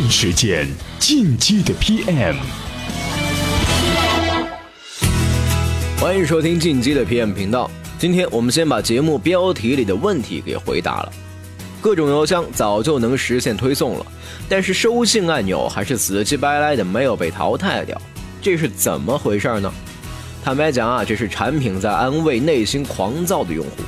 验时间，进击的 PM。欢迎收听进击的 PM 频道。今天我们先把节目标题里的问题给回答了。各种邮箱早就能实现推送了，但是收信按钮还是死乞白赖的没有被淘汰掉，这是怎么回事呢？坦白讲啊，这是产品在安慰内心狂躁的用户。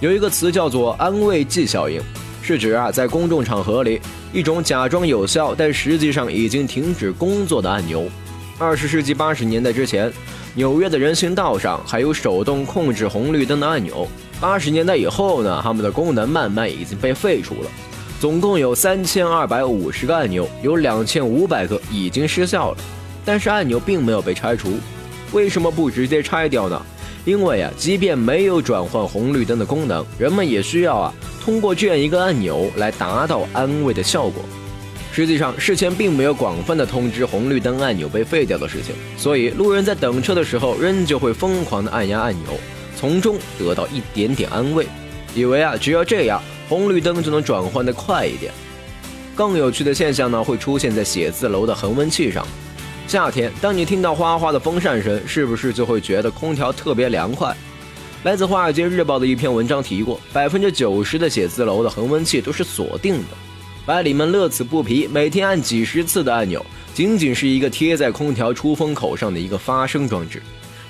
有一个词叫做“安慰剂效应”，是指啊，在公众场合里，一种假装有效但实际上已经停止工作的按钮。二十世纪八十年代之前，纽约的人行道上还有手动控制红绿灯的按钮。八十年代以后呢，它们的功能慢慢已经被废除了，总共有三千二百五十个按钮，有两千五百个已经失效了。但是按钮并没有被拆除，为什么不直接拆掉呢？因为啊，即便没有转换红绿灯的功能，人们也需要啊通过这样一个按钮来达到安慰的效果。实际上，事前并没有广泛的通知红绿灯按钮被废掉的事情，所以路人在等车的时候仍旧会疯狂的按压按钮。从中得到一点点安慰，以为啊只要这样，红绿灯就能转换的快一点。更有趣的现象呢，会出现在写字楼的恒温器上。夏天，当你听到哗哗的风扇声，是不是就会觉得空调特别凉快？来自《华尔街日报》的一篇文章提过，百分之九十的写字楼的恒温器都是锁定的，白领们乐此不疲，每天按几十次的按钮，仅仅是一个贴在空调出风口上的一个发声装置。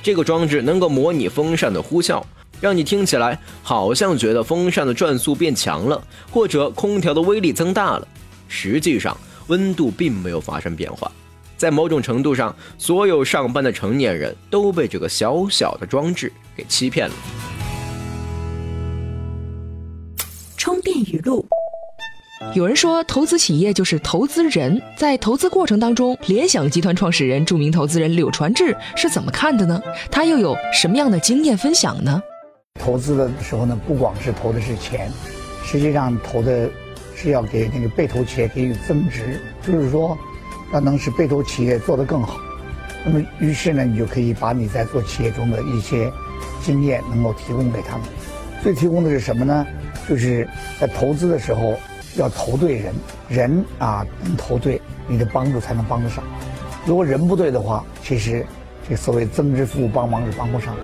这个装置能够模拟风扇的呼啸，让你听起来好像觉得风扇的转速变强了，或者空调的威力增大了。实际上，温度并没有发生变化。在某种程度上，所有上班的成年人都被这个小小的装置给欺骗了。充电语录。有人说，投资企业就是投资人。在投资过程当中，联想集团创始人、著名投资人柳传志是怎么看的呢？他又有什么样的经验分享呢？投资的时候呢，不光是投的是钱，实际上投的是要给那个被投企业给予增值，就是说，要能使被投企业做得更好。那么，于是呢，你就可以把你在做企业中的一些经验能够提供给他们。最提供的是什么呢？就是在投资的时候。要投对人，人啊能投对，你的帮助才能帮得上。如果人不对的话，其实这所谓增值服务帮忙是帮不上。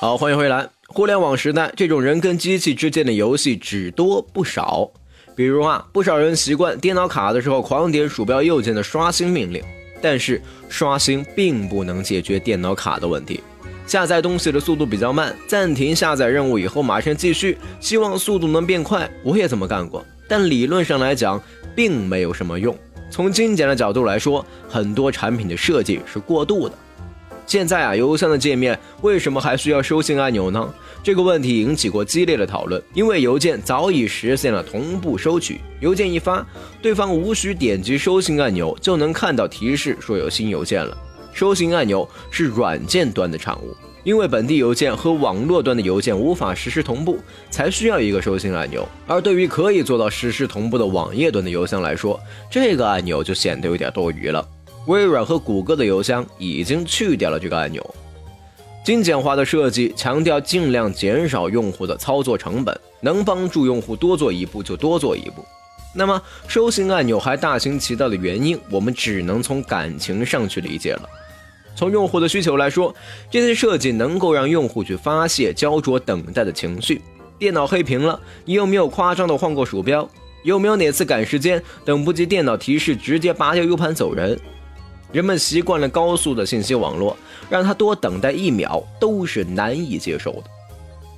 好，欢迎回来。互联网时代，这种人跟机器之间的游戏只多不少。比如啊，不少人习惯电脑卡的时候狂点鼠标右键的刷新命令，但是刷新并不能解决电脑卡的问题。下载东西的速度比较慢，暂停下载任务以后马上继续，希望速度能变快。我也这么干过，但理论上来讲并没有什么用。从精简的角度来说，很多产品的设计是过度的。现在啊，邮箱的界面为什么还需要收信按钮呢？这个问题引起过激烈的讨论。因为邮件早已实现了同步收取，邮件一发，对方无需点击收信按钮就能看到提示说有新邮件了。收信按钮是软件端的产物，因为本地邮件和网络端的邮件无法实时同步，才需要一个收信按钮。而对于可以做到实时同步的网页端的邮箱来说，这个按钮就显得有点多余了。微软和谷歌的邮箱已经去掉了这个按钮。精简化的设计强调尽量减少用户的操作成本，能帮助用户多做一步就多做一步。那么收信按钮还大行其道的原因，我们只能从感情上去理解了。从用户的需求来说，这些设计能够让用户去发泄焦灼等待的情绪。电脑黑屏了，你有没有夸张的换过鼠标？有没有哪次赶时间等不及电脑提示，直接拔掉 U 盘走人？人们习惯了高速的信息网络，让他多等待一秒都是难以接受的。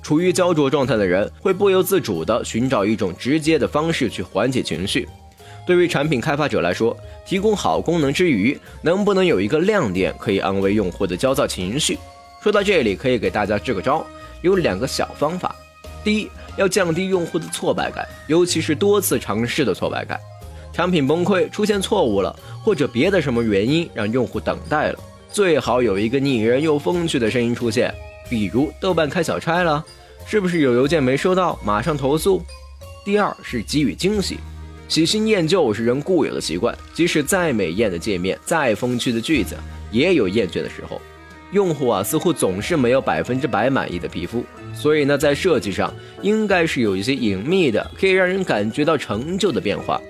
处于焦灼状态的人会不由自主地寻找一种直接的方式去缓解情绪。对于产品开发者来说，提供好功能之余，能不能有一个亮点可以安慰用户的焦躁情绪？说到这里，可以给大家支个招，有两个小方法。第一，要降低用户的挫败感，尤其是多次尝试的挫败感。产品崩溃、出现错误了，或者别的什么原因让用户等待了，最好有一个拟人又风趣的声音出现，比如豆瓣开小差了，是不是有邮件没收到，马上投诉。第二是给予惊喜，喜新厌旧是人固有的习惯，即使再美艳的界面、再风趣的句子，也有厌倦的时候。用户啊，似乎总是没有百分之百满意的皮肤，所以呢，在设计上应该是有一些隐秘的，可以让人感觉到成就的变化。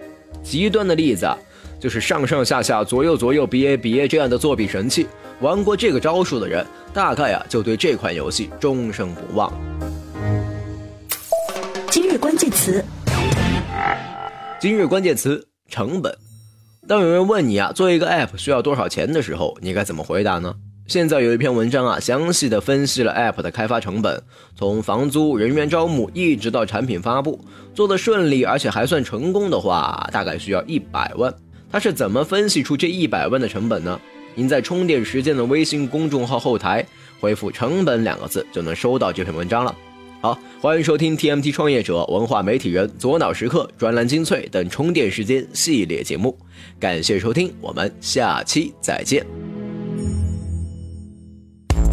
极端的例子啊，就是上上下下、左右左右、比 A 比 A 这样的作弊神器，玩过这个招数的人，大概啊就对这款游戏终生不忘。今日关键词，今日关键词：成本。当有人问你啊，做一个 App 需要多少钱的时候，你该怎么回答呢？现在有一篇文章啊，详细的分析了 App 的开发成本，从房租、人员招募，一直到产品发布，做的顺利而且还算成功的话，大概需要一百万。他是怎么分析出这一百万的成本呢？您在充电时间的微信公众号后台回复“成本”两个字，就能收到这篇文章了。好，欢迎收听 TMT 创业者、文化媒体人、左脑时刻、专栏精粹等充电时间系列节目，感谢收听，我们下期再见。